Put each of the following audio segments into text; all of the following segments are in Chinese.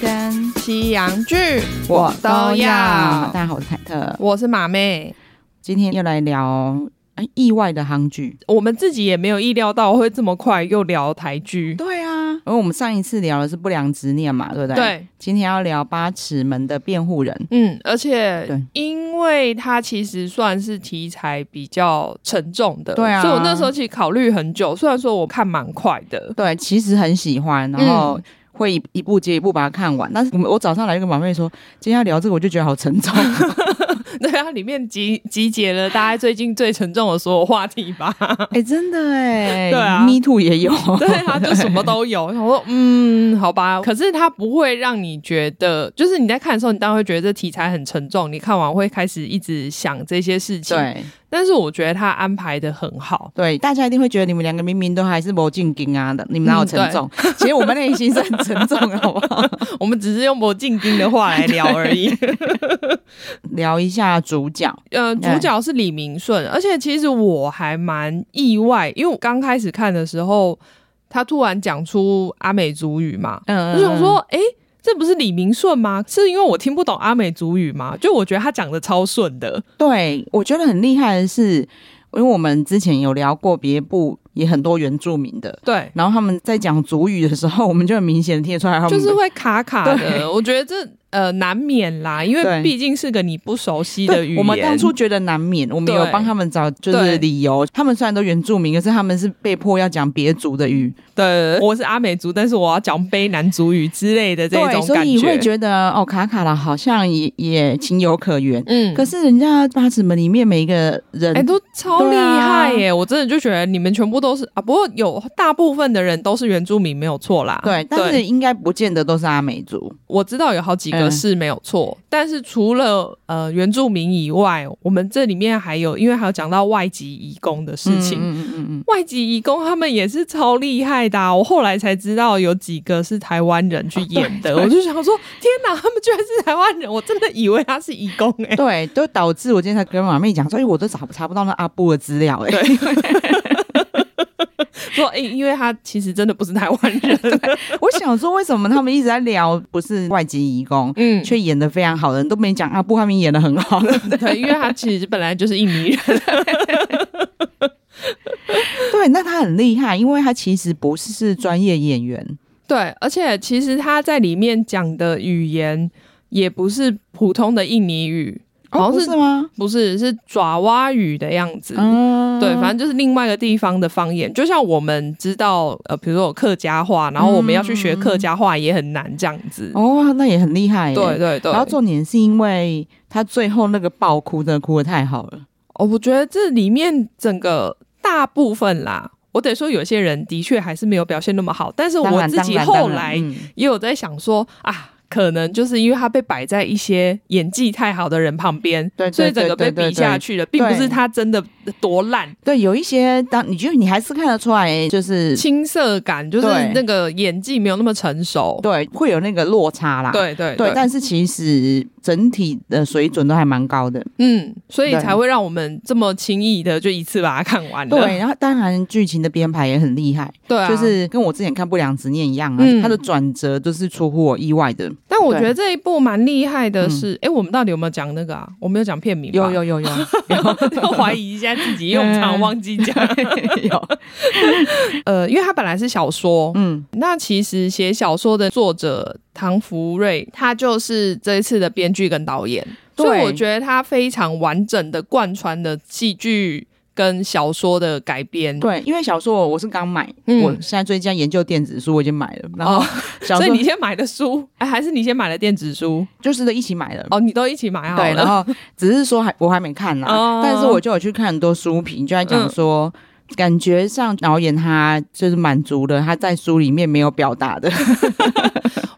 跟西洋剧我都要。大家好，我是凯特，我是马妹。今天又来聊意外的韩剧。我们自己也没有意料到会这么快又聊台剧。对啊，因为我们上一次聊的是不良执念嘛，对不对？对。今天要聊八尺门的辩护人。嗯，而且因为它其实算是题材比较沉重的，对啊。所以我那时候其实考虑很久。虽然说我看蛮快的，对，其实很喜欢，然后。嗯会一一部接一步把它看完，但是我我早上来跟马妹说，今天要聊这个，我就觉得好沉重。对啊，里面集集结了大家最近最沉重的所有话题吧？哎、欸，真的哎，对啊，Me Too 也有，对啊，就什么都有。我说，嗯，好吧，可是它不会让你觉得，就是你在看的时候，你当然会觉得这题材很沉重，你看完会开始一直想这些事情。对。但是我觉得他安排的很好，对，大家一定会觉得你们两个明明都还是魔镜金啊的，你们哪有沉重？嗯、其实我们内心是很沉重的，好不好？我们只是用魔镜金的话来聊而已。聊一下主角，呃，主角是李明顺，而且其实我还蛮意外，因为我刚开始看的时候，他突然讲出阿美族语嘛，嗯，我想说，哎、欸。这不是李明顺吗？是因为我听不懂阿美族语吗？就我觉得他讲的超顺的。对，我觉得很厉害的是，因为我们之前有聊过别部也很多原住民的，对。然后他们在讲族语的时候，我们就很明显听得出来他们，就是会卡卡的。我觉得这。呃，难免啦，因为毕竟是个你不熟悉的语言。我们当初觉得难免，我们有帮他们找就是理由。他们虽然都原住民，可是他们是被迫要讲别族的语。对，我是阿美族，但是我要讲卑南族语之类的这种感觉。所以你会觉得哦，卡卡啦，好像也也情有可原。嗯，可是人家八尺门里面每一个人，哎，都超厉害耶！我真的就觉得你们全部都是啊，不过有大部分的人都是原住民，没有错啦。对，但是应该不见得都是阿美族。我知道有好几个。是没有错，但是除了呃原住民以外，我们这里面还有，因为还有讲到外籍移工的事情。嗯嗯嗯嗯，外籍移工他们也是超厉害的啊，我后来才知道有几个是台湾人去演的，我就想说，天哪，他们居然是台湾人，我真的以为他是移工哎。对，都导致我今天才跟马妹讲，所以我都查查不到那阿布的资料哎。对。说，哎、欸，因为他其实真的不是台湾人。我想说，为什么他们一直在聊不是外籍移工，嗯，却演的非常好的人都没讲阿布他们演的很好的，对，因为他其实本来就是印尼人。对，那他很厉害，因为他其实不是专业演员。对，而且其实他在里面讲的语言也不是普通的印尼语。好像是，哦，不是吗？不是，是爪哇语的样子。嗯，对，反正就是另外一个地方的方言。就像我们知道，呃，比如说有客家话，然后我们要去学客家话也很难这样子。哦，那也很厉害。对对对。然后重点是因为他最后那个爆哭，真的哭的太好了。哦，我觉得这里面整个大部分啦，我得说有些人的确还是没有表现那么好，但是我自己后来也有在想说啊。可能就是因为他被摆在一些演技太好的人旁边，对，所以整个被比下去了，并不是他真的多烂。对，有一些当你觉得你还是看得出来，就是青涩感，就是那个演技没有那么成熟，对，会有那个落差啦。对对对，但是其实整体的水准都还蛮高的，嗯，所以才会让我们这么轻易的就一次把它看完了。对，然后当然剧情的编排也很厉害，对，就是跟我之前看《不良执念》一样啊，它的转折都是出乎我意外的。但我觉得这一部蛮厉害的是，哎、嗯。欸，我们到底有没有讲那个啊？我没有讲片名，有有有有，有 怀疑一下自己，因为我们常忘记讲。有，呃，因为他本来是小说，嗯，那其实写小说的作者唐福瑞，他就是这一次的编剧跟导演，所以我觉得他非常完整的贯穿的戏剧。跟小说的改编。对，因为小说我是刚买，嗯，我现在最近在研究电子书，我已经买了。然后 所以你先买的书，哎，还是你先买了电子书？就是都一起买的。哦，你都一起买好了。对，然后只是说还我还没看呢，哦，但是我就有去看很多书评，就在讲说。嗯感觉上导演他就是满足了他在书里面没有表达的。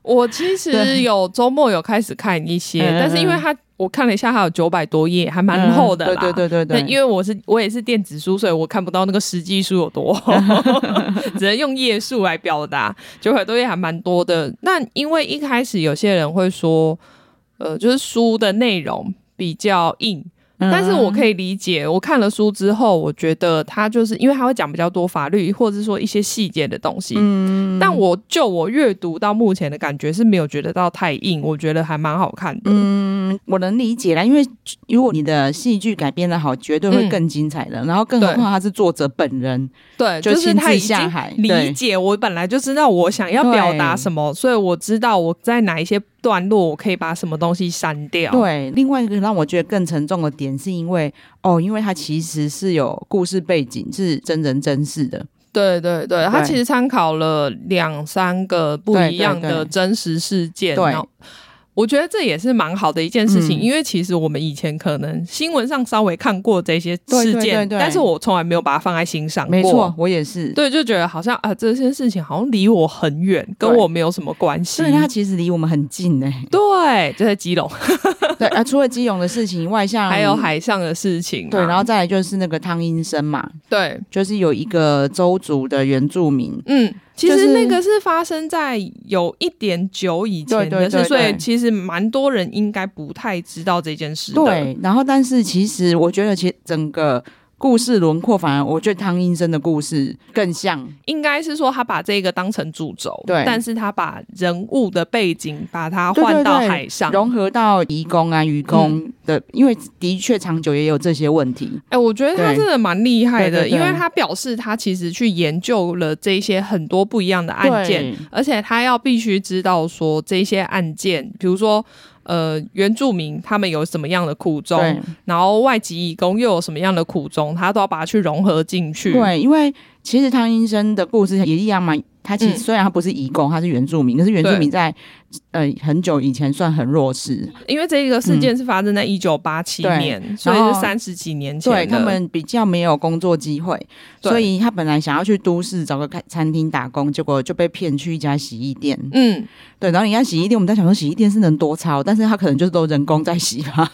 我其实有周末有开始看一些，但是因为它我看了一下，它有九百多页，还蛮厚的啦。对对对对对。因为我是我也是电子书，所以我看不到那个实际书有多厚，只能用页数来表达。九百多页还蛮多的。那因为一开始有些人会说，呃，就是书的内容比较硬。但是我可以理解，我看了书之后，我觉得他就是因为他会讲比较多法律，或者是说一些细节的东西。嗯，但我就我阅读到目前的感觉是没有觉得到太硬，我觉得还蛮好看的。嗯，我能理解啦，因为如果你的戏剧改编的好，绝对会更精彩的。嗯、然后更何况他是作者本人，对，就就是他已经理解我本来就知道我想要表达什么，所以我知道我在哪一些。段落我可以把什么东西删掉？对，另外一个让我觉得更沉重的点，是因为哦，因为它其实是有故事背景，是真人真事的。对对对，它其实参考了两三个不一样的真实事件。对。我觉得这也是蛮好的一件事情，嗯、因为其实我们以前可能新闻上稍微看过这些事件，对对对对，但是我从来没有把它放在心上过。没错，我也是。对，就觉得好像啊，这些事情好像离我很远，跟我没有什么关系。所以它其实离我们很近呢。对，就在基隆。对啊，除了基隆的事情以外，像还有海上的事情。对，然后再来就是那个汤英生嘛。对，就是有一个周族的原住民。嗯。其实那个是发生在有一点久以前的事，所以其实蛮多人应该不太知道这件事的。对，然后但是其实我觉得，其实整个。故事轮廓反而，我觉得汤医生的故事更像，应该是说他把这个当成主轴，对，但是他把人物的背景把它换到海上，融合到移工啊、渔工的，嗯、因为的确长久也有这些问题。哎、欸，我觉得他真的蛮厉害的，因为他表示他其实去研究了这些很多不一样的案件，而且他要必须知道说这些案件，比如说。呃，原住民他们有什么样的苦衷，然后外籍义工又有什么样的苦衷，他都要把它去融合进去。对，因为其实汤医生的故事也一样嘛。他其实虽然他不是义工，他是原住民，可是原住民在呃很久以前算很弱势，因为这个事件是发生在一九八七年，所以是三十几年前。对，他们比较没有工作机会，所以他本来想要去都市找个开餐厅打工，结果就被骗去一家洗衣店。嗯，对。然后人家洗衣店，我们在想说洗衣店是能多超，但是他可能就是都人工在洗吧。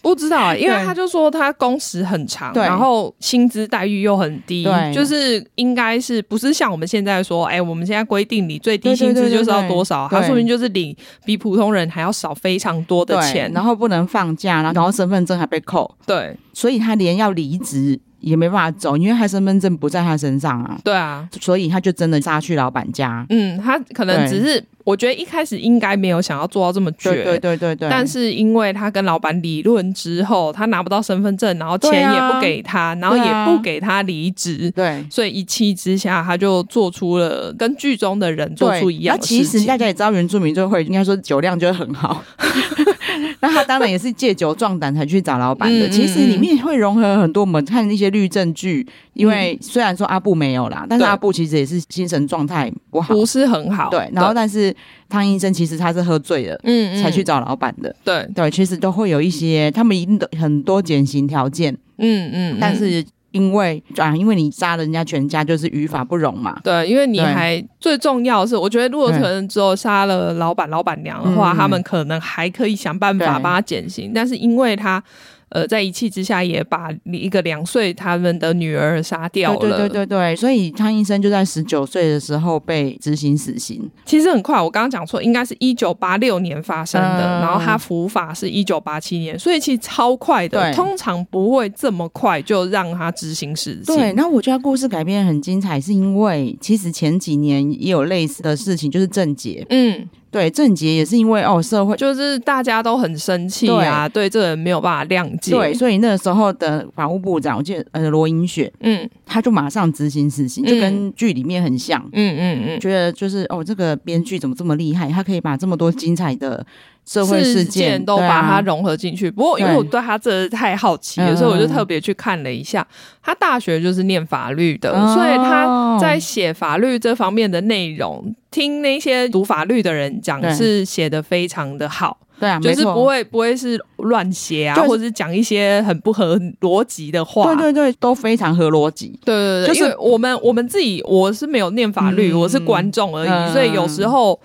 不知道啊，因为他就说他工时很长，然后薪资待遇又很低，对，就是应该是不是像我们现在说，哎。我们现在规定你最低薪资就是要多少？他说明就是领比普通人还要少非常多的钱，然后不能放假，然后身份证还被扣。对，所以他连要离职也没办法走，因为他身份证不在他身上啊。对啊，所以他就真的杀去老板家。嗯，他可能只是。我觉得一开始应该没有想要做到这么绝，对对对对对。但是因为他跟老板理论之后，他拿不到身份证，然后钱也不给他，然后也不给他离职，对，所以一气之下，他就做出了跟剧中的人做出一样的事情。那其实大家也知道，原住民就会应该说酒量就会很好，那他当然也是借酒壮胆才去找老板的。嗯、其实里面会融合很多我们看那些律政剧，因为虽然说阿布没有啦，但是阿布其实也是精神状态不好，不是很好，对，然后但是。汤医生其实他是喝醉了，嗯，嗯，才去找老板的。对对，其实都会有一些，他们一定很多减刑条件，嗯嗯，嗯。但是因为啊，因为你杀了人家全家，就是于法不容嘛。对，因为你还最重要的是，我觉得如果可能只有杀了老板老板娘的话，他们可能还可以想办法帮他减刑。但是因为他。呃，在一气之下也把一个两岁他们的女儿杀掉了。对对对对对，所以汤医生就在十九岁的时候被执行死刑。其实很快，我刚刚讲错，应该是一九八六年发生的，嗯、然后他伏法是一九八七年，所以其实超快的。通常不会这么快就让他执行死刑。对，那我觉得故事改编很精彩，是因为其实前几年也有类似的事情，就是郑捷。嗯。对，郑捷也是因为哦，社会就是大家都很生气啊，对，对这个人没有办法谅解，对，所以那个时候的法务部长，我记得呃罗英雪，嗯，他就马上执行死刑，就跟剧里面很像，嗯嗯嗯，觉得就是哦，这个编剧怎么这么厉害，他可以把这么多精彩的社会事件都把它融合进去。不过因为我对他这太好奇了，所以我就特别去看了一下。他大学就是念法律的，所以他在写法律这方面的内容，听那些读法律的人讲，是写的非常的好。对啊，就是不会不会是乱写啊，或者是讲一些很不合逻辑的话。对对对，都非常合逻辑。对对对，就是我们我们自己，我是没有念法律，嗯、我是观众而已，嗯、所以有时候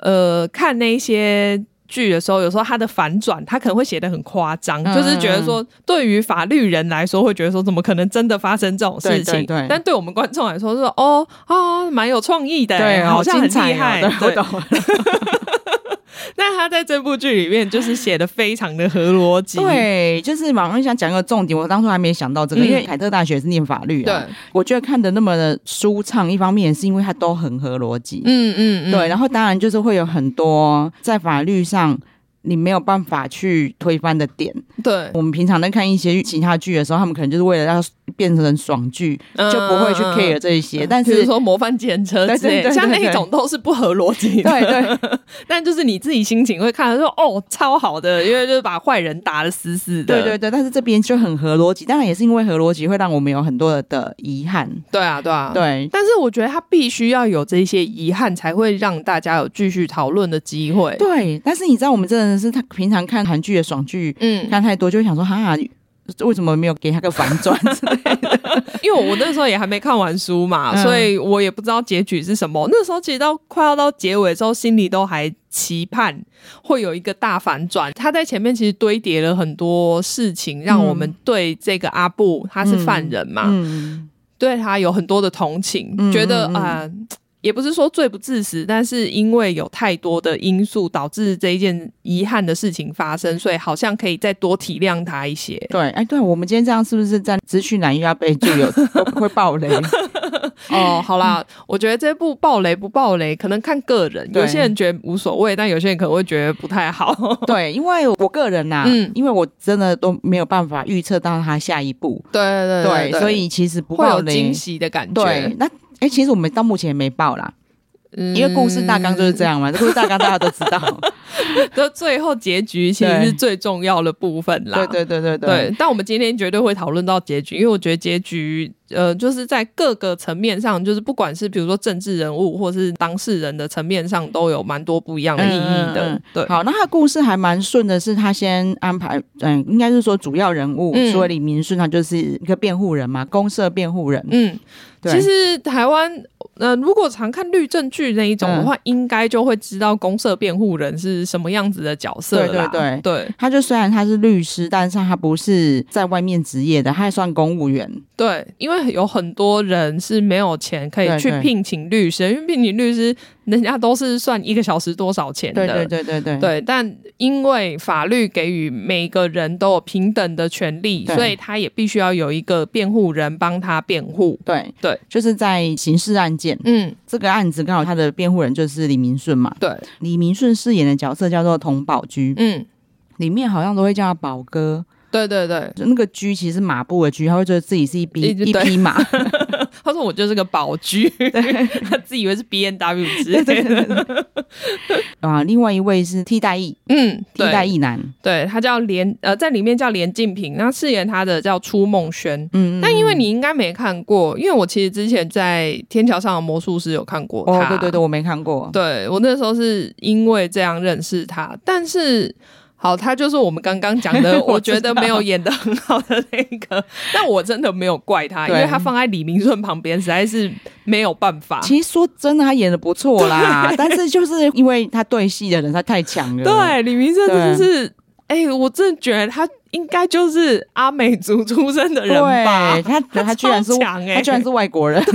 呃看那些剧的时候，有时候他的反转，他可能会写的很夸张，嗯、就是觉得说对于法律人来说，会觉得说怎么可能真的发生这种事情？对对对，但对我们观众来说，是说哦啊，蛮有创意的，对，好像很厉害，对我懂。但他在这部剧里面就是写的非常的合逻辑，对，就是马上想讲一个重点，我当初还没想到这个，嗯、因为凯特大学是念法律啊，对，我觉得看的那么的舒畅，一方面是因为它都很合逻辑，嗯嗯，对，然后当然就是会有很多在法律上。你没有办法去推翻的点。对，我们平常在看一些其他剧的时候，他们可能就是为了要变成爽剧，嗯、就不会去 care 这一些。嗯、但是比如说模范计程车之类，像那种都是不合逻辑的。对对。但就是你自己心情会看说哦，超好的，因为就是把坏人打的死死的。对对对。但是这边就很合逻辑，当然也是因为合逻辑会让我们有很多的遗憾。对啊，对啊，对。但是我觉得他必须要有这些遗憾，才会让大家有继续讨论的机会。对。但是你知道，我们真的。是他平常看韩剧的爽剧，嗯，看太多就会想说，哈，为什么没有给他个反转之类的？因为我那时候也还没看完书嘛，嗯、所以我也不知道结局是什么。那时候其实到快要到结尾的时候，心里都还期盼会有一个大反转。他在前面其实堆叠了很多事情，让我们对这个阿布他是犯人嘛，嗯、对他有很多的同情，嗯、觉得啊。呃也不是说罪不至死，但是因为有太多的因素导致这一件遗憾的事情发生，所以好像可以再多体谅他一些。对，哎，对，我们今天这样是不是在资讯栏又要被就有 会爆雷？哦，好啦，嗯、我觉得这部爆雷不爆雷，可能看个人，有些人觉得无所谓，但有些人可能会觉得不太好。对，因为我个人呐、啊，嗯，因为我真的都没有办法预测到他下一步。对对对，对，对，所以其实不会有惊喜的感觉。对，那。哎、其实我们到目前也没报啦，因为故事大纲就是这样嘛。这 故事大纲大家都知道，就最后结局其实是最重要的部分啦。对对对对对，对。但我们今天绝对会讨论到结局，因为我觉得结局。呃，就是在各个层面上，就是不管是比如说政治人物，或是当事人的层面上，都有蛮多不一样的意义的。嗯嗯、对，好，那他故事还蛮顺的，是他先安排，嗯，应该是说主要人物，所以李明顺他就是一个辩护人嘛，公社辩护人。嗯，对其实台湾，呃，如果常看律政剧那一种的话，嗯、应该就会知道公社辩护人是什么样子的角色啦。对对对，对，他就虽然他是律师，但是他不是在外面职业的，他还算公务员。对，因为。有很多人是没有钱可以去聘请律师，对对，因为聘请律师人家都是算一个小时多少钱的，对对对对对。对，但因为法律给予每个人都有平等的权利，所以他也必须要有一个辩护人帮他辩护。对对，就是在刑事案件，嗯，这个案子刚好他的辩护人就是李明顺嘛。对，李明顺饰演的角色叫做童宝驹，嗯，里面好像都会叫他宝哥。对对对，就那个驹其实是马步的驹，他会觉得自己是一匹一匹马。他说我就是个宝駒，对他自以为是 B N W 之类的。啊，另外一位是替代役，嗯，替代役男，对他叫连呃，在里面叫连静平，那饰演他的叫初梦轩。嗯，但因为你应该没看过，因为我其实之前在《天桥上的魔术师》有看过他。哦，对对对，我没看过。对我那时候是因为这样认识他，但是。好，他就是我们刚刚讲的，我觉得没有演的很好的那个，但我真的没有怪他，因为他放在李明顺旁边实在是没有办法。其实说真的，他演的不错啦，但是就是因为他对戏的人他太强了。对，李明顺真的是，哎、欸，我真的觉得他应该就是阿美族出身的人吧？对 他他居然是他居然是外国人。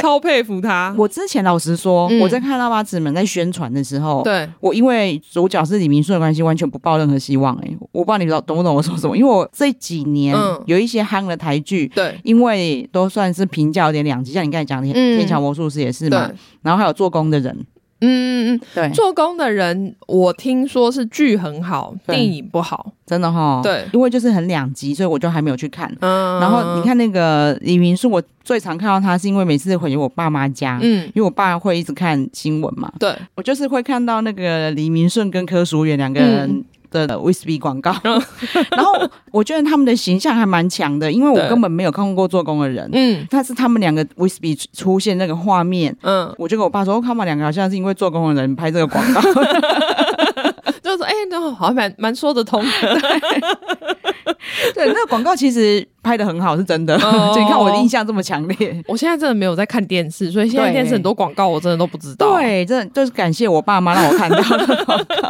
超佩服他！我之前老实说，嗯、我在看《拉巴子们》在宣传的时候，对我因为主角是李明顺的关系，完全不抱任何希望、欸。哎，我不知道你懂懂不懂我说什么？因为我这几年有一些夯的台剧，对、嗯，因为都算是评价有点两极，像你刚才讲的《天桥魔术师》也是嘛，然后还有做工的人。嗯嗯嗯，对，做工的人，我听说是剧很好，电影不好，真的哈。对，因为就是很两极，所以我就还没有去看。嗯，然后你看那个李明顺，我最常看到他是因为每次回我爸妈家，嗯，因为我爸会一直看新闻嘛，对，我就是会看到那个李明顺跟柯淑媛两个人。嗯的威士忌广告，然后我觉得他们的形象还蛮强的，因为我根本没有看过做工的人，嗯，但是他们两个威士忌出现那个画面，嗯，我就跟我爸说，他们两个好像是因为做工的人拍这个广告，就是说，哎、欸，那好像蛮蛮说得通的，对，那个广告其实拍的很好，是真的，你看我的印象这么强烈，我现在真的没有在看电视，所以现在电视很多广告我真的都不知道，对，真的就是感谢我爸妈让我看到的广告。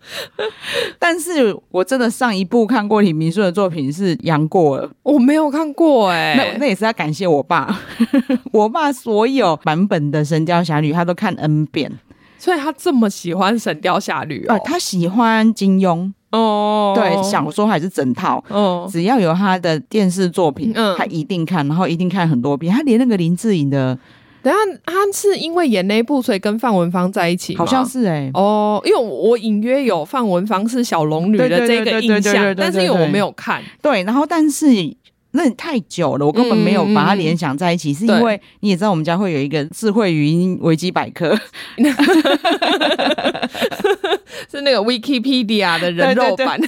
但是我真的上一部看过李明顺的作品是《杨过》，我没有看过哎、欸，那那也是要感谢我爸，我爸所有版本的《神雕侠侣》他都看 N 遍，所以他这么喜欢《神雕侠侣》哦，他喜欢金庸。哦，对，小说还是整套。哦，只要有他的电视作品，嗯，他一定看，然后一定看很多遍，他连那个林志颖的。等下，他是因为演那一部，所以跟范文芳在一起？好像是哎、欸。哦，因为我隐约有范文芳是小龙女的这个印象，但是因为我没有看。对，然后但是。那太久了，我根本没有把它联想在一起，嗯、是因为你也知道我们家会有一个智慧语音维基百科，是那个 Wikipedia 的人肉版。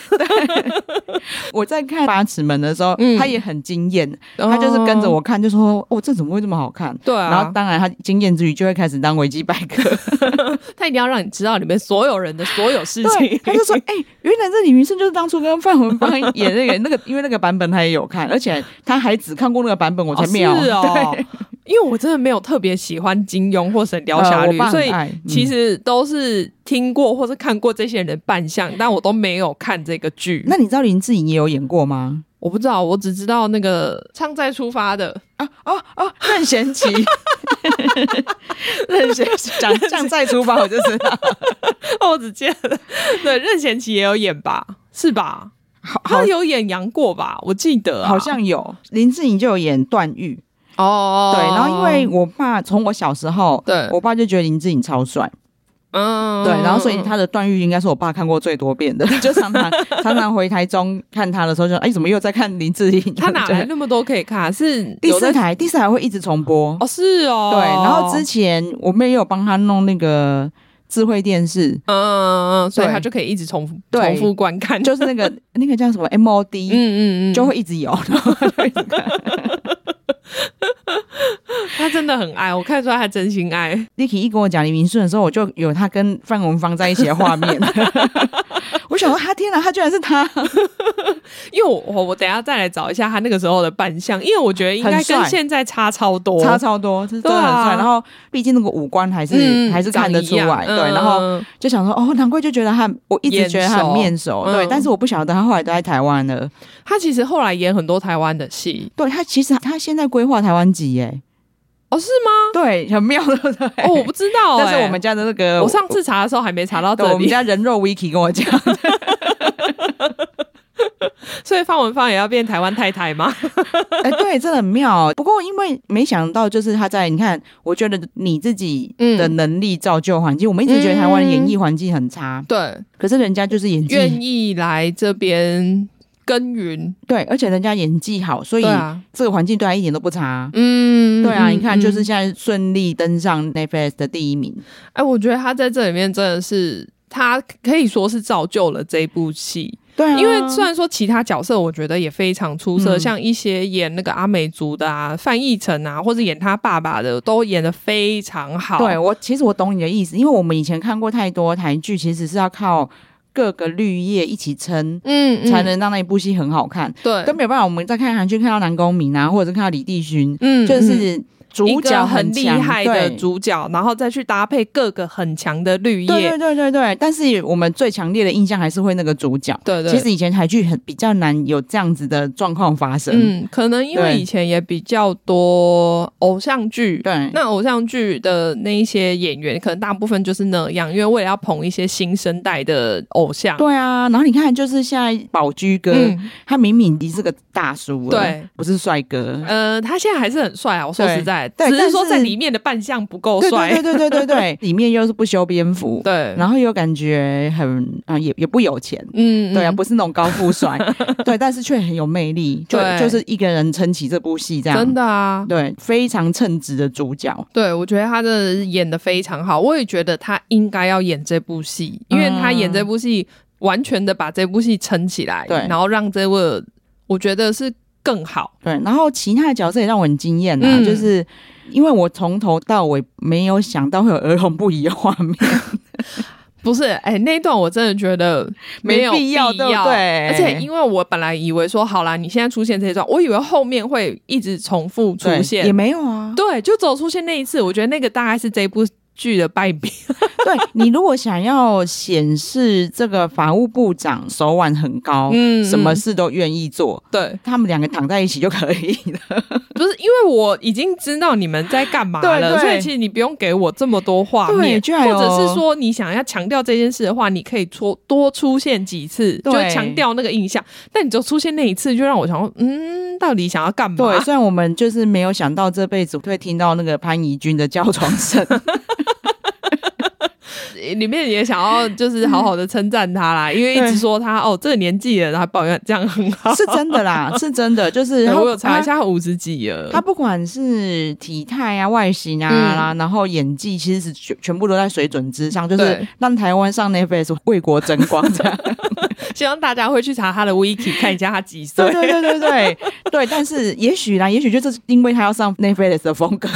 我在看《八尺门》的时候，嗯、他也很惊艳，他就是跟着我看，就说：“哦，这怎么会这么好看？”对啊。然后当然他惊艳之余，就会开始当维基百科，他一定要让你知道里面所有人的所有事情。他就说：“哎、欸，原来这李民顺就是当初跟范文芳演那个那个，因为那个版本他也有看，而且。”他还只看过那个版本，我才没有。哦是哦，因为我真的没有特别喜欢金庸或神雕侠侣，呃、所以其实都是听过或是看过这些人的扮相，嗯、但我都没有看这个剧。那你知道林志颖也有演过吗？我不知道，我只知道那个《唱再出发》的啊啊啊！任贤齐，任贤齐讲《唱再出发》，我就知道。我只记得对任贤齐也有演吧？是吧？好他有演杨过吧？我记得、啊、好像有。林志颖就有演段誉。哦，对，然后因为我爸从我小时候，对。我爸就觉得林志颖超帅，嗯，对，然后所以他的段誉应该是我爸看过最多遍的，就常常常常回台中看他的时候就，就哎怎么又在看林志颖？他哪来那么多可以看？是第四台，第四台会一直重播。哦，是哦，对，然后之前我妹也有帮他弄那个。智慧电视，嗯嗯嗯，所以他就可以一直重复重复观看，就是那个 那个叫什么 MOD，嗯嗯嗯，就会一直有，然后就一直看。他真的很爱，我看出来他真心爱。Niki 一跟我讲李明顺的时候，我就有他跟范文芳在一起的画面。我想说，他天哪，他居然是他！因为我我我等一下再来找一下他那个时候的扮相，因为我觉得应该跟现在差超多，差超多，真的很帅。啊、然后毕竟那个五官还是、嗯、还是看得出来，对。然后就想说，哦，难怪就觉得他，我一直觉得他很面熟，对。嗯、但是我不晓得他后来都在台湾了。他其实后来演很多台湾的戏，对他其实他现在规划台湾籍耶。哦，是吗？对，很妙。哦，我不知道、欸，但是我们家的那个，我上次查的时候还没查到这里。我们家人肉 Vicky 跟我讲，所以方文芳也要变台湾太太吗？哎、欸，对，真的很妙。不过因为没想到，就是他在你看，我觉得你自己的能力造就环境，嗯、我们一直觉得台湾的演艺环境很差，嗯、对。可是人家就是演技，愿意来这边。耕耘，对，而且人家演技好，所以这个环境对他一点都不差。嗯，对啊，你看，就是现在顺利登上 Netflix 的第一名。哎，我觉得他在这里面真的是，他可以说是造就了这部戏。对啊，因为虽然说其他角色我觉得也非常出色，嗯、像一些演那个阿美族的啊，范逸臣啊，或者演他爸爸的，都演的非常好。对，我其实我懂你的意思，因为我们以前看过太多台剧，其实是要靠。各个绿叶一起撑，嗯，嗯，才能让那一部戏很好看。对，都没有办法。我们在看韩剧看到南宫珉啊，或者是看到李帝勋，嗯，就是。主角很厉害的主角，然后再去搭配各个很强的绿叶，对对对对对。但是我们最强烈的印象还是会那个主角。对对。其实以前台剧很比较难有这样子的状况发生。嗯，可能因为以前也比较多偶像剧。对。那偶像剧的那一些演员，可能大部分就是那样，因为为了要捧一些新生代的偶像。对啊。然后你看，就是现在宝驹哥，嗯、他明明已经是个大叔了，对，不是帅哥。呃，他现在还是很帅啊！我说实在。只是说在里面的扮相不够帅。对对对对对对，里面又是不修边幅，对，然后又感觉很啊、呃，也也不有钱，嗯，对啊，不是那种高富帅，对，但是却很有魅力，就就是一个人撑起这部戏这样，真的啊，对，非常称职的主角。对，我觉得他的演的非常好，我也觉得他应该要演这部戏，因为他演这部戏完全的把这部戏撑起来，对，然后让这位我觉得是。更好，对，然后其他的角色也让我很惊艳啊，嗯、就是因为我从头到尾没有想到会有儿童不宜的画面，不是，哎、欸，那一段我真的觉得 没有必要，对，对，而且因为我本来以为说，好啦，你现在出现这一段，我以为后面会一直重复出现，也没有啊，对，就只有出现那一次，我觉得那个大概是这一部。剧的败笔，对，你如果想要显示这个法务部长手腕很高，嗯，什么事都愿意做，对，他们两个躺在一起就可以了。不是因为我已经知道你们在干嘛了，所以其实你不用给我这么多画面，或者是说你想要强调这件事的话，你可以出多出现几次，就强调那个印象。但你就出现那一次，就让我想说，嗯，到底想要干嘛？对，虽然我们就是没有想到这辈子会听到那个潘怡君的叫床声。里面也想要就是好好的称赞他啦，因为一直说他哦这个年纪了，然后抱怨这样很好，是真的啦，是真的，就是我有查一下，他五十几了。他不管是体态啊、外形啊，然后演技，其实是全全部都在水准之上，就是让台湾上 Netflix 为国争光这样。希望大家会去查他的 Wiki 看一下他几岁。对对对对对对，但是也许啦，也许就是因为他要上 Netflix 的风格。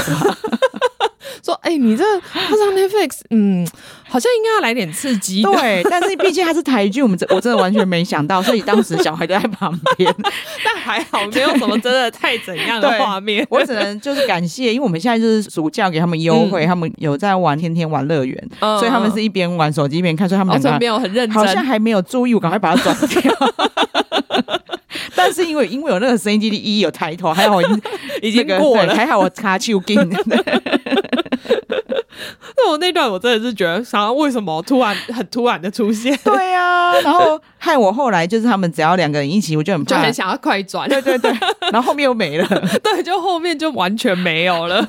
说，哎、欸，你这他上 Netflix，嗯，好像应该要来点刺激。对，但是毕竟他是台剧，我们 我真的完全没想到，所以当时小孩就在旁边，但还好没有什么真的太怎样的画面。我只能就是感谢，因为我们现在就是暑假给他们优惠，嗯、他们有在玩天天玩乐园，嗯、所以他们是一边玩手机一边看，所以他们两个没有很认真，好像还没有注意，我赶快把它转掉。但是因为因为有那个声音机的一有抬头，还好已经已经过了，还好我卡丘金。那我那段我真的是觉得，想要为什么突然很突然的出现？对呀、啊，然后害我后来就是他们只要两个人一起，我就很怕就很想要快转。对对对，然后后面又没了，对，就后面就完全没有了。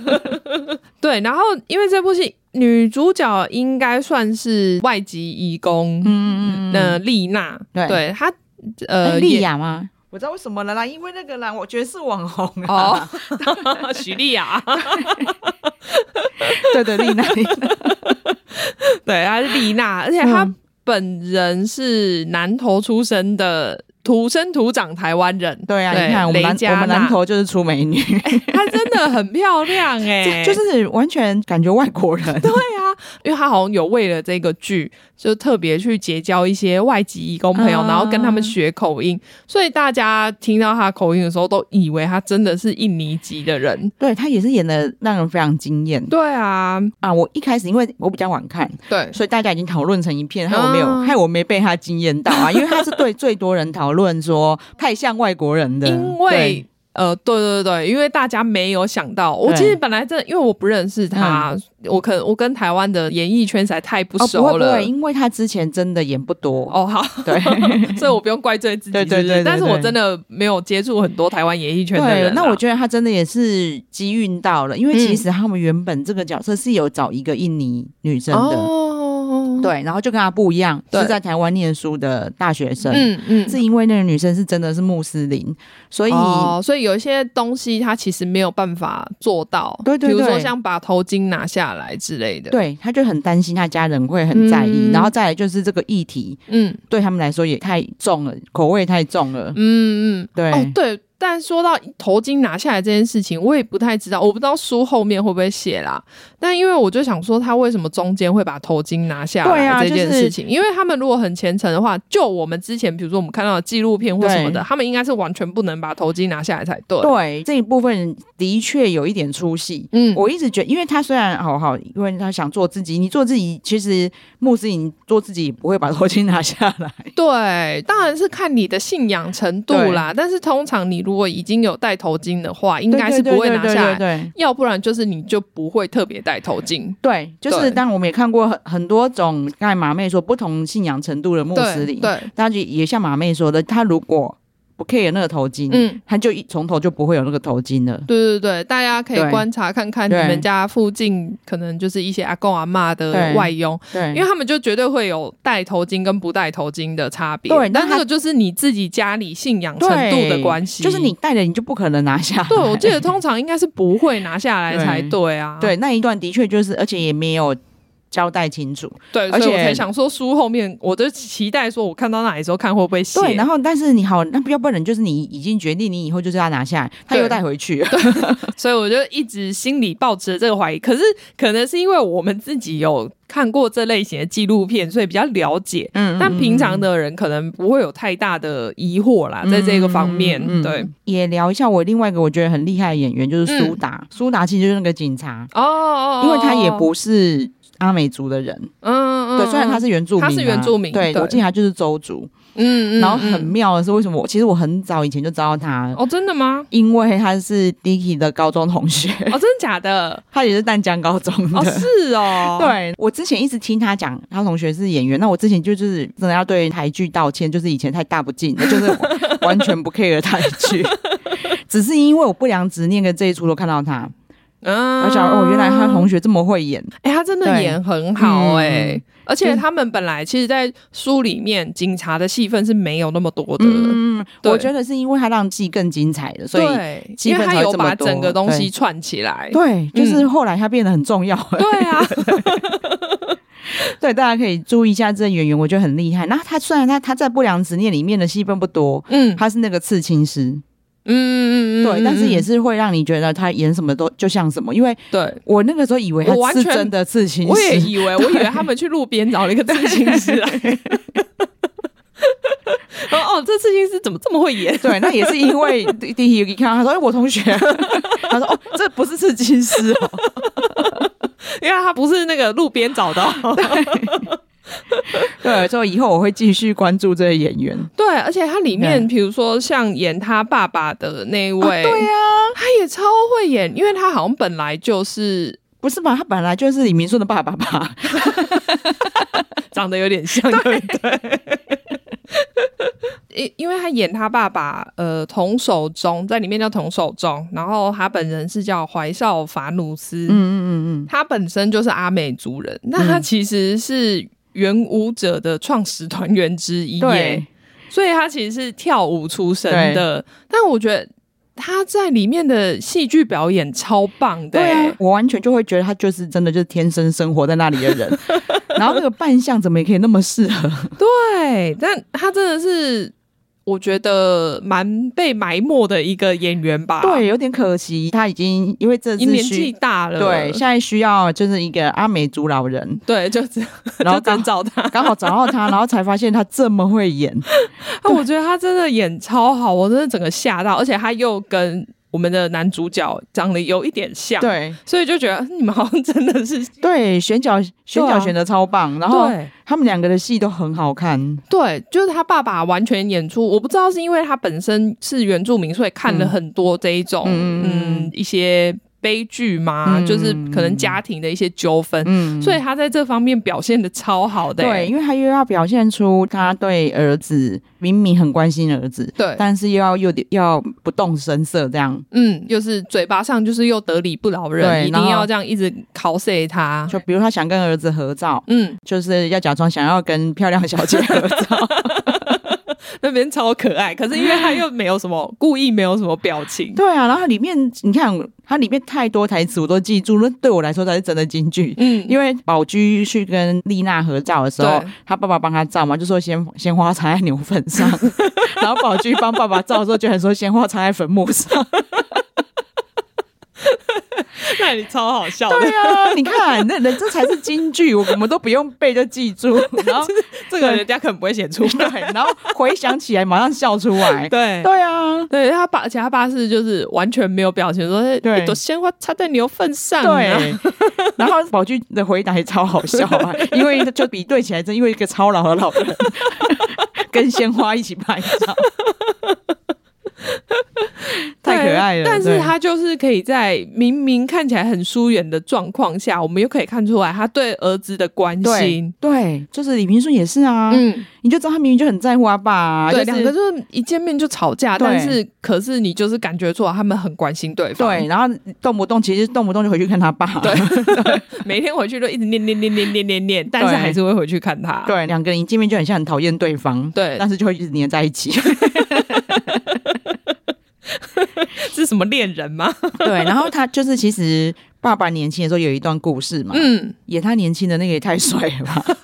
对，然后因为这部戏女主角应该算是外籍义工，嗯嗯丽娜，对，对她呃丽雅吗？我知道为什么了啦，因为那个啦，我觉得是网红哦，许丽雅，对对丽娜，对，她是丽娜，而且她本人是南投出生的。土生土长台湾人，对啊，你看我们南我们南投就是出美女，她真的很漂亮哎，就是完全感觉外国人。对啊，因为她好像有为了这个剧，就特别去结交一些外籍义工朋友，然后跟他们学口音，所以大家听到她口音的时候，都以为她真的是印尼籍的人。对，她也是演的让人非常惊艳。对啊，啊，我一开始因为我比较晚看，对，所以大家已经讨论成一片，害我没有，害我没被她惊艳到啊，因为她是对最多人讨论。论说太像外国人的，因为对。呃，对对对，因为大家没有想到，我其实本来真的，因为我不认识他，嗯、我可能我跟台湾的演艺圈实在太不熟了，哦、因为他之前真的演不多哦，好，对，所以我不用怪罪自己，对对对，对，对，对，但是我真的没有接触很多台湾演艺圈的人，那我觉得他真的也是机运到了，因为其实他们原本这个角色是有找一个印尼女生的。哦对，然后就跟他不一样，是在台湾念书的大学生。嗯嗯，是因为那个女生是真的是穆斯林，所以所以有一些东西他其实没有办法做到。对对对，比如说像把头巾拿下来之类的。对，他就很担心他家人会很在意，然后再来就是这个议题，嗯，对他们来说也太重了，口味太重了。嗯嗯，对。哦对。但说到头巾拿下来这件事情，我也不太知道，我不知道书后面会不会写啦。但因为我就想说，他为什么中间会把头巾拿下来这件事情？啊就是、因为他们如果很虔诚的话，就我们之前比如说我们看到的纪录片或什么的，他们应该是完全不能把头巾拿下来才对。对，这一部分的确有一点出戏。嗯，我一直觉得，因为他虽然好好，因为他想做自己，你做自己，其实穆斯林做自己不会把头巾拿下来。对，当然是看你的信仰程度啦。但是通常你。如果已经有戴头巾的话，应该是不会拿下来。要不然就是你就不会特别戴头巾。对，就是但我们也看过很很多种，刚才马妹说不同信仰程度的穆斯林，对，大家也像马妹说的，他如果不 care 那个头巾，嗯，他就一从头就不会有那个头巾了。对对对，大家可以观察看看你们家附近可能就是一些阿公阿妈的外佣，对，因为他们就绝对会有戴头巾跟不戴头巾的差别。对，但那个就是你自己家里信仰程度的关系，就是你戴了你就不可能拿下来。对，我记得通常应该是不会拿下来才对啊。对，那一段的确就是，而且也没有。交代清楚，对，而且我才想说书后面，我就期待说，我看到那里时候看会不会写。对，然后但是你好，那要不然就是你已经决定，你以后就是要拿下来，他又带回去，对，所以我就一直心里抱持这个怀疑。可是可能是因为我们自己有看过这类型的纪录片，所以比较了解。嗯，但平常的人可能不会有太大的疑惑啦，在这个方面。嗯、对，也聊一下我另外一个我觉得很厉害的演员，就是苏达。苏达、嗯、其实就是那个警察哦，哦，因为他也不是。阿美族的人，嗯嗯，对，虽然他是原住民，他是原住民，对，我记得他就是邹族，嗯嗯，然后很妙的是，为什么？其实我很早以前就知道他，哦，真的吗？因为他是 Dicky 的高中同学，哦，真的假的？他也是淡江高中的，哦，是哦，对，我之前一直听他讲，他同学是演员，那我之前就就是真的要对台剧道歉，就是以前太大不敬，就是完全不 care 台剧，只是因为我不良执念跟这一出都看到他。嗯，我想哦，原来他同学这么会演，哎、欸，他真的演很好哎、欸，嗯、而且他们本来其实，在书里面警察的戏份是没有那么多的，嗯，我觉得是因为他让戏更精彩的，所以因为他有把整个东西串起来，对，对，就是后来他变得很重要，嗯、对啊，对，大家可以注意一下这个演员，我觉得很厉害。那他虽然他他在不良执念里面的戏份不多，嗯，他是那个刺青师。嗯嗯嗯，对，但是也是会让你觉得他演什么都就像什么，因为对我那个时候以为他是真的刺青师，我也以为，我 以为他们去路边找了一个刺青师来。哦，这刺青师怎么这么会演？对，那也是因为第第一看他说，哎，我同学，他说哦，这不是刺青师哦，因为他不是那个路边找到。对，所以以后我会继续关注这个演员。对，而且他里面，比如说像演他爸爸的那位，对啊，他也超会演，因为他好像本来就是不是吧？他本来就是李明顺的爸爸吧？长得有点像，对对。因因为他演他爸爸，呃，童守中在里面叫童守中，然后他本人是叫怀少法努斯，嗯嗯嗯嗯，他本身就是阿美族人，那他其实是。原舞者的创始团员之一，对，所以他其实是跳舞出身的。但我觉得他在里面的戏剧表演超棒的，对啊，我完全就会觉得他就是真的就是天生生活在那里的人。然后那个扮相怎么也可以那么适合？对，但他真的是。我觉得蛮被埋没的一个演员吧，对，有点可惜，他已经因为这次年纪大了，对，现在需要就是一个阿美族老人，对，就这样，然后刚找他，刚好找到他，然后才发现他这么会演，啊，我觉得他真的演超好，我真的整个吓到，而且他又跟。我们的男主角长得有一点像，对，所以就觉得你们好像真的是 对选角选角选的超棒，啊、然后他们两个的戏都很好看，对，就是他爸爸完全演出，我不知道是因为他本身是原住民，所以看了很多这一种嗯，嗯一些。悲剧嘛，嗯、就是可能家庭的一些纠纷，嗯、所以他在这方面表现的超好的、欸。对，因为他又要表现出他对儿子明明很关心儿子，对，但是又要又要不动声色这样，嗯，就是嘴巴上就是又得理不饶人，一定要这样一直 cos 他。就比如他想跟儿子合照，嗯，就是要假装想要跟漂亮小姐合照。那边超可爱，可是因为他又没有什么故意，没有什么表情。对啊，然后里面你看，它里面太多台词我都记住，那对我来说才是真的京剧。嗯，因为宝驹去跟丽娜合照的时候，他爸爸帮他照嘛，就说鲜鲜花插在牛粪上，然后宝驹帮爸爸照的时候，居然说鲜花插在坟墓上。那你超好笑的。对啊，你看，那人这才是金句，我们都不用背就记住。然后这个人家可能不会写出来，然后回想起来马上笑出来。对对啊，对他爸，而且他爸是就是完全没有表情，说对，朵鲜花插在牛粪上。对，然后宝駒的回答也超好笑啊，因为就比对起来，真因为一个超老的老人跟鲜花一起拍照。但是他就是可以在明明看起来很疏远的状况下，我们又可以看出来他对儿子的关心。对，对就是李平顺也是啊，嗯，你就知道他明明就很在乎阿爸啊。对，两、就是、个就是一见面就吵架，但是可是你就是感觉出来他们很关心对方。对，然后动不动其实动不动就回去看他爸。对，对每天回去都一直念念念念念念念，但是还是会回去看他。对，两个人一见面就很像很讨厌对方。对，但是就会一直黏在一起。是什么恋人吗？对，然后他就是其实爸爸年轻的时候有一段故事嘛，嗯，也他年轻的那个也太帅了吧。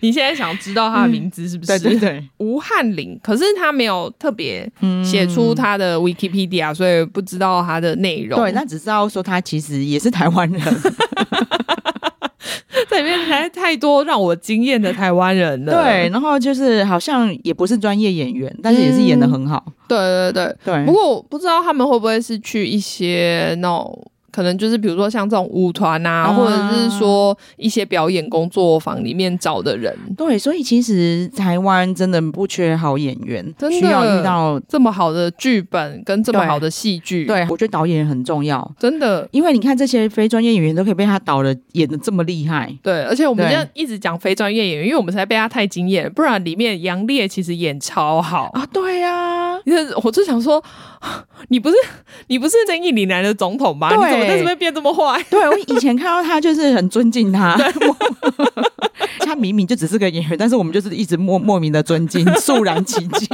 你现在想知道他的名字是不是？嗯、对对对，吴翰林。可是他没有特别写出他的 Wikipedia，所以不知道他的内容。对，那只知道说他其实也是台湾人。这里面还太多让我惊艳的台湾人了。对，然后就是好像也不是专业演员，但是也是演的很好。嗯、对对对对。不过我不知道他们会不会是去一些那种。可能就是比如说像这种舞团啊，啊，或者是说一些表演工作坊里面找的人。对，所以其实台湾真的不缺好演员，真的需要遇到这么好的剧本跟这么好的戏剧。对，我觉得导演很重要，真的，因为你看这些非专业演员都可以被他导的演的这么厉害。对，而且我们现在一直讲非专业演员，因为我们实在被他太惊艳，不然里面杨烈其实演超好啊。对呀、啊，因为我就想说，你不是你不是在印尼来的总统吗？你怎么在这边变这么坏？对，我以前看到他就是很尊敬他，他明明就只是个演员，但是我们就是一直莫莫名的尊敬，肃然起敬。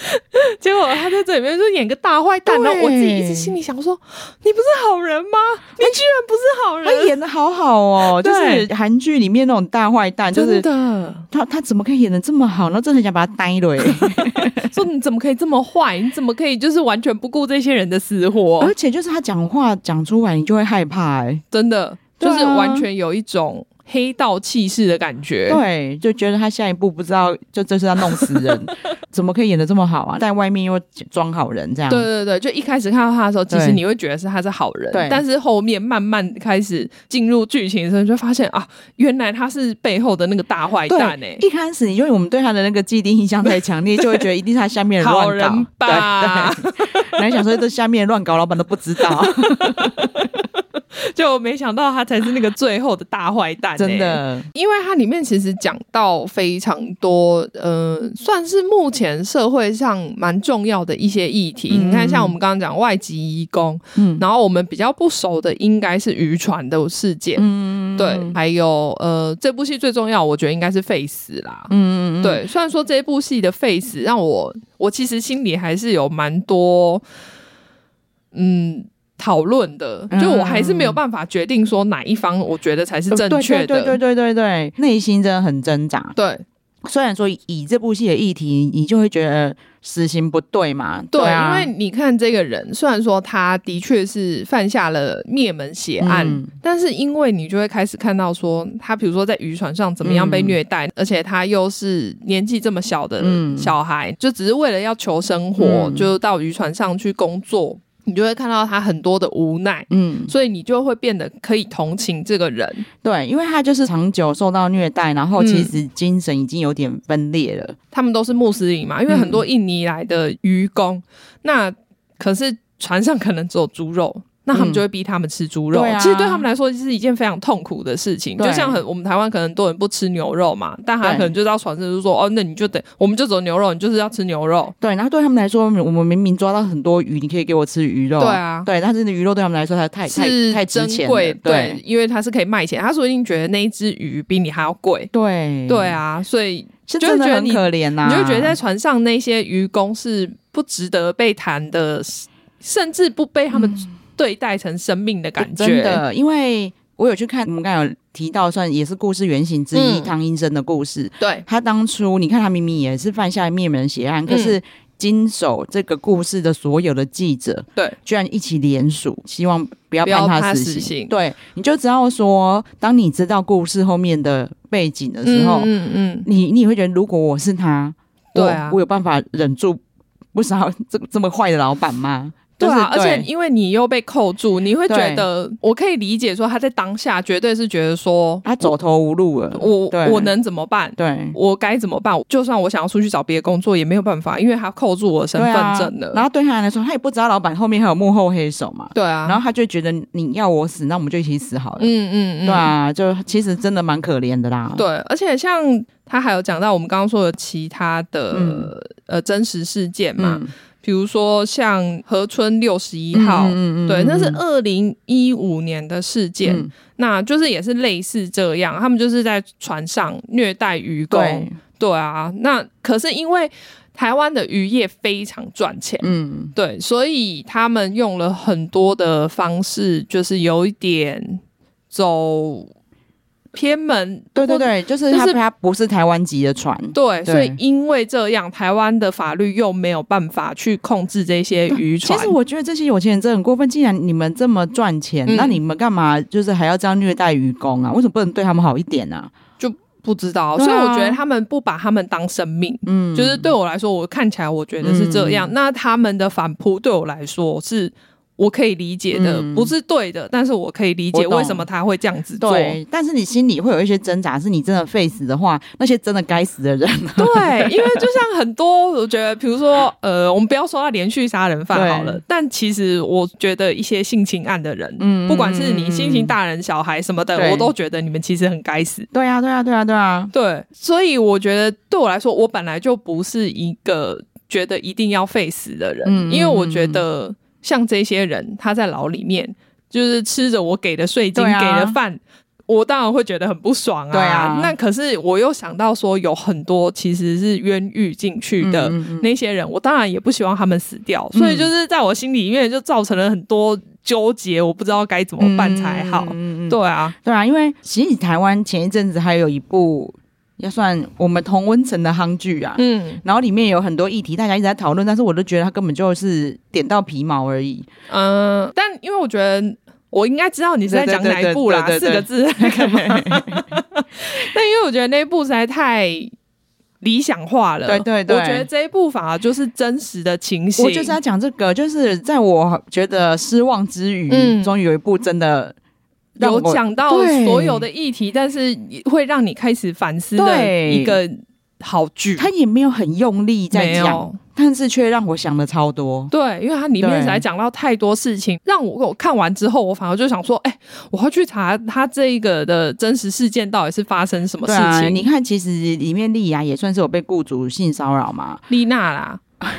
结果他在这里面就演个大坏蛋，然后我自己一直心里想说：你不是好人吗？你居然不是好人！他演的好好哦，就是韩剧里面那种大坏蛋，就是的。他他怎么可以演的这么好？然后真的很想把他呆了。说你怎么可以这么坏？你怎么可以就是完全不顾这些人的死活？而且就是他讲话讲出来，你就会害怕。哎，真的，就是完全有一种。黑道气势的感觉，对，就觉得他下一步不知道，就这是要弄死人，怎么可以演的这么好啊？在外面又装好人，这样。对对对，就一开始看到他的时候，其实你会觉得是他是好人，对。但是后面慢慢开始进入剧情的时候，就发现啊，原来他是背后的那个大坏蛋哎。一开始，因为我们对他的那个既定印象太强烈，就会觉得一定是他下面乱搞，好人吧？对对。本来想说这下面乱搞，老板都不知道。就没想到他才是那个最后的大坏蛋，欸，真的，因为它里面其实讲到非常多，呃，算是目前社会上蛮重要的一些议题。嗯、你看，像我们刚刚讲外籍移工，嗯，然后我们比较不熟的应该是渔船的事件，嗯，对，还有呃，这部戏最重要，我觉得应该是废死啦，嗯嗯，对。虽然说这部戏的废死让我，我其实心里还是有蛮多，嗯。讨论的，就我还是没有办法决定说哪一方，我觉得才是正确的。对对对对对，内心真的很挣扎。对，虽然说以这部戏的议题，你就会觉得死刑不对嘛？对啊，因为你看这个人，虽然说他的确是犯下了灭门血案，嗯，但是因为你就会开始看到说，他比如说在渔船上怎么样被虐待，嗯，而且他又是年纪这么小的小孩，嗯，就只是为了要求生活，嗯，就到渔船上去工作。你就会看到他很多的无奈，嗯，所以你就会变得可以同情这个人，对，因为他就是长久受到虐待，然后其实精神已经有点分裂了。嗯、他们都是穆斯林嘛，因为很多印尼来的渔工，那可是船上可能只有猪肉。那他们就会逼他们吃猪肉，其实对他们来说是一件非常痛苦的事情。就像很我们台湾可能很多人不吃牛肉嘛，但他可能就到船上就说：“哦，那你就得，我们就走牛肉，你就是要吃牛肉。”对，然后对他们来说，我们明明抓到很多鱼，你可以给我吃鱼肉。对啊，对，但是那鱼肉对他们来说，它太太太珍贵，对，因为它是可以卖钱。他说一定觉得那一只鱼比你还要贵。对，对啊，所以就觉得很可怜呐，你就会觉得在船上那些渔工是不值得被谈的，甚至不被他们。嗯对待成生命的感觉，真的，因为我有去看，我们刚刚有提到，算也是故事原型之一，汤医生的故事。对，他当初，你看他明明也是犯下灭门血案，可是经手这个故事的所有的记者，对，居然一起联署，希望不要判他死刑。对，你就知道说，当你知道故事后面的背景的时候，嗯嗯，你你也会觉得，如果我是他，对啊，我有办法忍住不杀这这么坏的老板吗？对啊，就是、对而且因为你又被扣住，你会觉得我可以理解说他在当下绝对是觉得说他走投无路了，我我能怎么办？对，我该怎么办？就算我想要出去找别的工作也没有办法，因为他扣住我的身份证了、啊。然后对他来说，他也不知道老板后面还有幕后黑手嘛。对啊，然后他就觉得你要我死，那我们就一起死好了。嗯嗯嗯，对啊，就其实真的蛮可怜的啦。对，而且像他还有讲到我们刚刚说的其他的、嗯、呃真实事件嘛。嗯比如说像河村六十一号，嗯嗯嗯、对，那是二零一五年的事件，嗯，那就是也是类似这样，他们就是在船上虐待渔工，对，对啊，那可是因为台湾的渔业非常赚钱，嗯，对，所以他们用了很多的方式，就是有一点走。偏门，对对对，就是他他不是台湾籍的船，对，对，所以因为这样，台湾的法律又没有办法去控制这些渔船。其实我觉得这些有钱人真的很过分，既然你们这么赚钱，嗯，那你们干嘛就是还要这样虐待渔工啊？为什么不能对他们好一点呢？啊？就不知道，所以我觉得他们不把他们当生命，嗯，就是对我来说，我看起来我觉得是这样。嗯，那他们的反扑对我来说是。我可以理解的，嗯，不是对的，但是我可以理解为什么他会这样子做。对，但是你心里会有一些挣扎，是你真的废死的话，那些真的该死的人。对，因为就像很多，我觉得，比如说，呃，我们不要说他连续杀人犯好了，但其实我觉得一些性侵案的人，嗯，不管是你性侵大人、小孩什么的，我都觉得你们其实很该死。对啊，对啊，对啊，对啊，对。所以我觉得对我来说，我本来就不是一个觉得一定要废死的人，嗯，因为我觉得。像这些人，他在牢里面就是吃着我给的税金、啊、给的饭，我当然会觉得很不爽啊。对啊，那可是我又想到说，有很多其实是冤狱进去的那些人，嗯嗯嗯，我当然也不希望他们死掉。所以就是在我心里面就造成了很多纠结，我不知道该怎么办才好。对啊，对啊，因为其实台湾前一阵子还有一部。要算我们同温层的夯剧啊，嗯，然后里面有很多议题，大家一直在讨论，但是我都觉得他根本就是点到皮毛而已。嗯，但因为我觉得我应该知道你是在讲哪一部啦，四个字那个嘛。但因为我觉得那一部实在太理想化了，对对对，我觉得这一部反而就是真实的情形。我就是要讲这个，就是在我觉得失望之余，嗯，终于有一部真的。有讲到所有的议题，但是会让你开始反思的一个好剧。他也没有很用力在讲，但是却让我想的超多。对，因为它里面才讲到太多事情，让我我看完之后，我反而就想说，哎、欸，我要去查他这一个的真实事件到底是发生什么事情。啊、你看，其实里面丽雅也算是有被雇主性骚扰嘛，丽娜啦。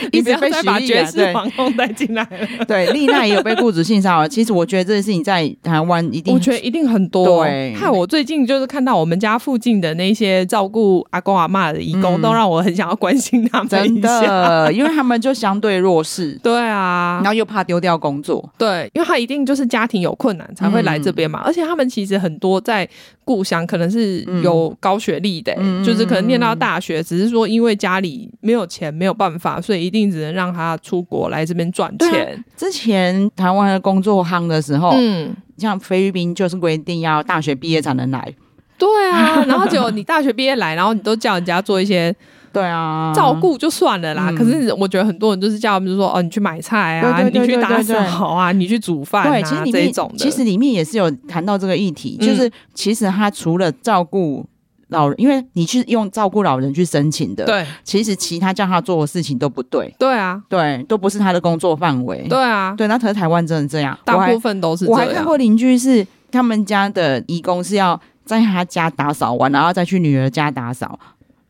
一直被把爵士皇后带进来了。对，丽娜也有被雇主性骚扰。其实我觉得这件事情在台湾一定，我觉得一定很多。对，害我最近就是看到我们家附近的那些照顾阿公阿嬷的义工，嗯，都让我很想要关心他们。真的，因为他们就相对弱势。对啊，然后又怕丢掉工作。对，因为他一定就是家庭有困难才会来这边嘛，嗯。而且他们其实很多在故乡可能是有高学历的，欸嗯，就是可能念到大学，只是说因为家里没有钱，没有办法。所以一定只能让他出国来这边赚钱。之前台湾的工作夯的时候，嗯，像菲律宾就是规定要大学毕业才能来。对啊，然后结果你大学毕业来，然后你都叫人家做一些，对啊，照顾就算了啦。可是我觉得很多人就是叫他们，就说哦，你去买菜啊，你去打扫啊，你去煮饭啊，对，其实这种。其实里面也是有谈到这个议题，就是其实他除了照顾。老人，因为你去用照顾老人去申请的，对，其实其他叫他做的事情都不对，对啊，对，都不是他的工作范围，对啊，对，那可是台湾真的这样，大部分都是。我还看过邻居是他们家的义工是要在他家打扫完，然后再去女儿家打扫。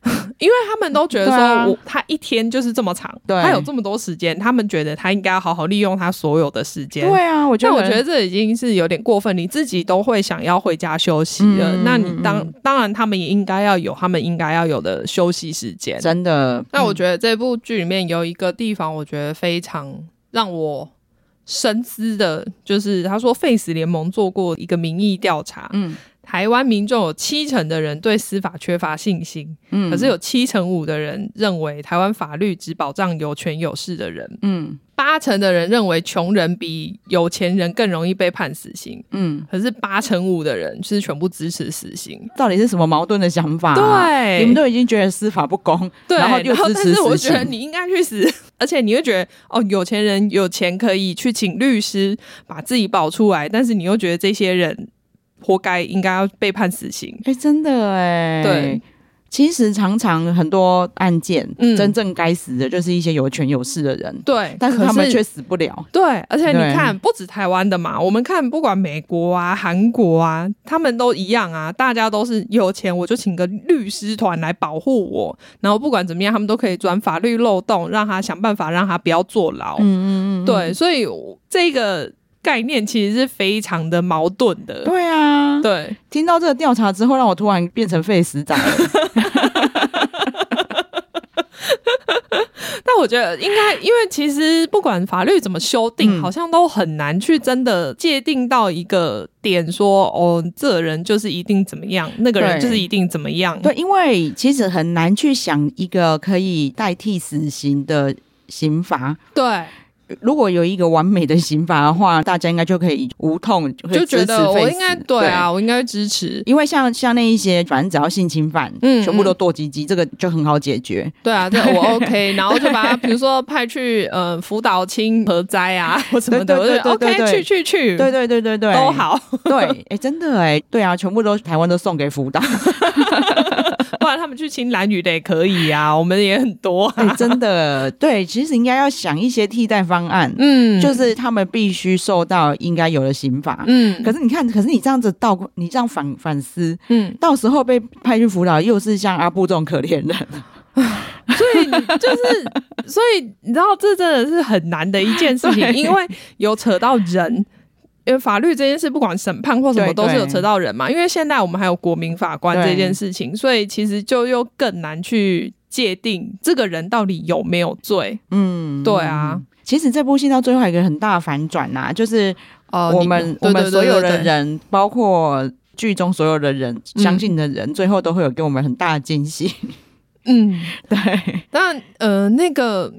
因为他们都觉得说，我他一天就是这么长，对，他有这么多时间，他们觉得他应该要好好利用他所有的时间。对啊，我觉得我觉得这已经是有点过分，你自己都会想要回家休息了，嗯、那你当当然他们也应该要有他们应该要有的休息时间。真的，那我觉得这部剧里面有一个地方，我觉得非常让我深思的，就是他说，Face 联盟做过一个民意调查，嗯。台湾民众有七成的人对司法缺乏信心，嗯，可是有七成五的人认为台湾法律只保障有权有势的人，嗯，八成的人认为穷人比有钱人更容易被判死刑，嗯，可是八成五的人是全部支持死刑，到底是什么矛盾的想法？对，你们都已经觉得司法不公，对，然后又支持死刑，但是我觉得你应该去死，而且你会觉得哦，有钱人有钱可以去请律师把自己保出来，但是你又觉得这些人。活该，应该要被判死刑。哎、欸，真的哎。对，其实常常很多案件，嗯，真正该死的就是一些有权有势的人。对，但是他们却死不了。对，而且你看，不止台湾的嘛，我们看不管美国啊、韩国啊，他们都一样啊。大家都是有钱，我就请个律师团来保护我，然后不管怎么样，他们都可以钻法律漏洞，让他想办法让他不要坐牢。嗯嗯嗯。对，所以这个。概念其实是非常的矛盾的。对啊，对，听到这个调查之后，让我突然变成废死仔了。但我觉得应该，因为其实不管法律怎么修订，嗯、好像都很难去真的界定到一个点说，说哦，这个人就是一定怎么样，那个人就是一定怎么样。对，因为其实很难去想一个可以代替死刑的刑罚。对。如果有一个完美的刑罚的话，大家应该就可以无痛就觉得我应该对啊，我应该支持，因为像像那一些，反正只要性侵犯，嗯，全部都剁鸡鸡，这个就很好解决。对啊，对，我 OK，然后就把他比如说派去呃辅导亲和灾啊 或什么的，对对对去去去，对对对对对，都好。对，哎，真的哎，对啊，全部都台湾都送给辅导。不然他们去亲蓝雨的也可以啊，我们也很多、啊欸。真的，对，其实应该要想一些替代方案。嗯，就是他们必须受到应该有的刑罚。嗯，可是你看，可是你这样子倒，你这样反反思，嗯，到时候被派去辅导，又是像阿布这种可怜人。所以就是，所以你知道，这真的是很难的一件事情，因为有扯到人。因为法律这件事，不管审判或什么，都是有扯到人嘛。因为现在我们还有国民法官这件事情，所以其实就又更难去界定这个人到底有没有罪。嗯，对啊。其实这部戏到最后还有一个很大的反转呐、啊，就是呃，我们我们所有的人，包括剧中所有的人，相信的人，最后都会有给我们很大的惊喜。嗯，对。但呃，那个。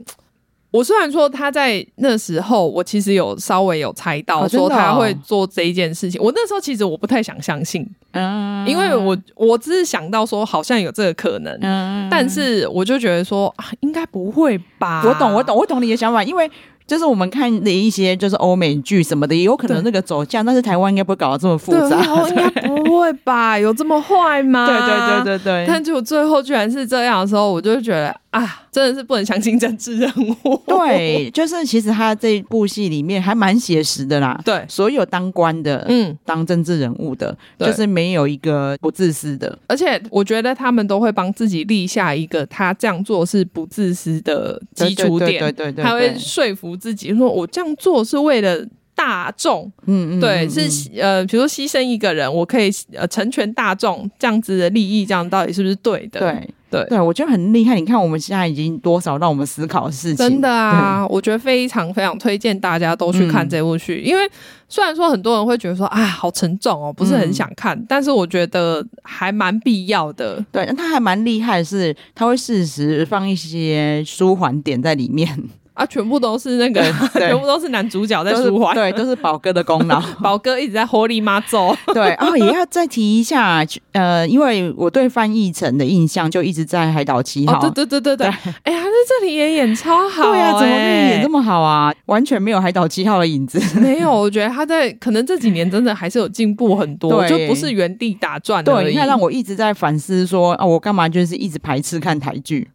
我虽然说他在那时候，我其实有稍微有猜到说他会做这一件事情。我那时候其实我不太想相信，嗯，因为我我只是想到说好像有这个可能，嗯，但是我就觉得说啊，应该不会吧？我懂，我懂，我懂你的想法，因为。就是我们看的一些就是欧美剧什么的，也有可能那个走向，但是台湾应该不会搞得这么复杂。对，应该不会吧？有这么坏吗？对对对对对。但就最后居然是这样的时候，我就觉得啊，真的是不能相信政治人物。对，就是其实他这部戏里面还蛮写实的啦。对，所有当官的，嗯，当政治人物的，就是没有一个不自私的。而且我觉得他们都会帮自己立下一个他这样做是不自私的基础点。对对对对，他会说服。自己说，我这样做是为了大众，嗯嗯，对，是呃，比如说牺牲一个人，我可以呃成全大众，这样子的利益，这样到底是不是对的？对对对，我觉得很厉害。你看我们现在已经多少让我们思考的事情，真的啊！我觉得非常非常推荐大家都去看这部剧，嗯，因为虽然说很多人会觉得说啊，好沉重哦，不是很想看，嗯，但是我觉得还蛮必要的。对，那他还蛮厉害的是，他会适时放一些舒缓点在里面。啊，全部都是那个，全部都是男主角在舒缓，对，都是宝哥的功劳。宝哥一直在活力妈咒，对。哦，也要再提一下，呃，因为我对范逸臣的印象就一直在《海岛七号》哦，对对对对对。哎呀，他在这里也演超好，对啊，怎么可以演这么好啊？完全没有《海岛七号》的影子。没有，我觉得他在可能这几年真的还是有进步很多，就不是原地打转。对，你看，让我一直在反思说，啊，我干嘛就是一直排斥看台剧？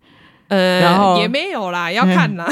呃，然后也没有啦，要看啦。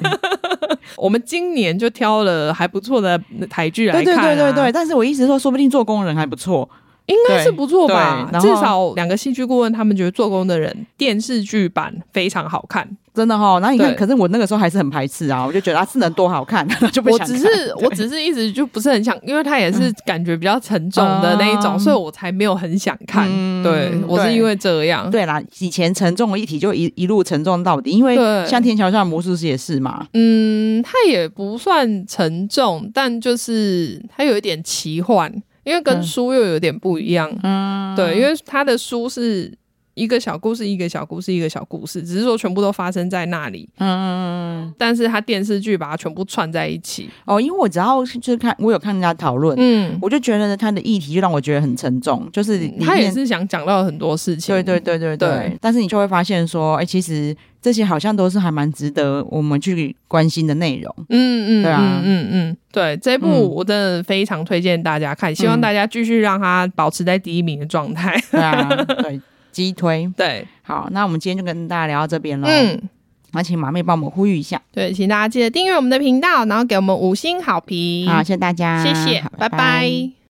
我们今年就挑了还不错的台剧来看，对对对对对。但是我一直说，说不定做工人还不错，应该是不错吧？至少两个戏剧顾问他们觉得做工的人电视剧版非常好看。真的哈、哦，然后你看，可是我那个时候还是很排斥啊，我就觉得它是能多好看，就不想。我只是我只是一直就不是很想，因为它也是感觉比较沉重的那一种，嗯、所以我才没有很想看。嗯、对，我是因为这样。对啦，以前沉重的议题就一一路沉重到底，因为像《天桥上的魔术师》也是嘛。嗯，它也不算沉重，但就是它有一点奇幻。因为跟书又有点不一样。嗯，对，因为他的书是。一个小故事，一个小故事，一个小故事，只是说全部都发生在那里。嗯嗯嗯。但是他电视剧把它全部串在一起。哦，因为我只要就是看，我有看人家讨论，嗯，我就觉得他的议题就让我觉得很沉重，就是他也是想讲到很多事情。对对对对对。对但是你就会发现说，哎、欸，其实这些好像都是还蛮值得我们去关心的内容。嗯嗯。对啊。嗯嗯。对，这部我真的非常推荐大家看，嗯、希望大家继续让它保持在第一名的状态。对啊。对。鸡推对，好，那我们今天就跟大家聊到这边了。嗯，那请马妹帮我们呼吁一下，对，请大家记得订阅我们的频道，然后给我们五星好评。好，谢谢大家，谢谢，拜拜。拜拜。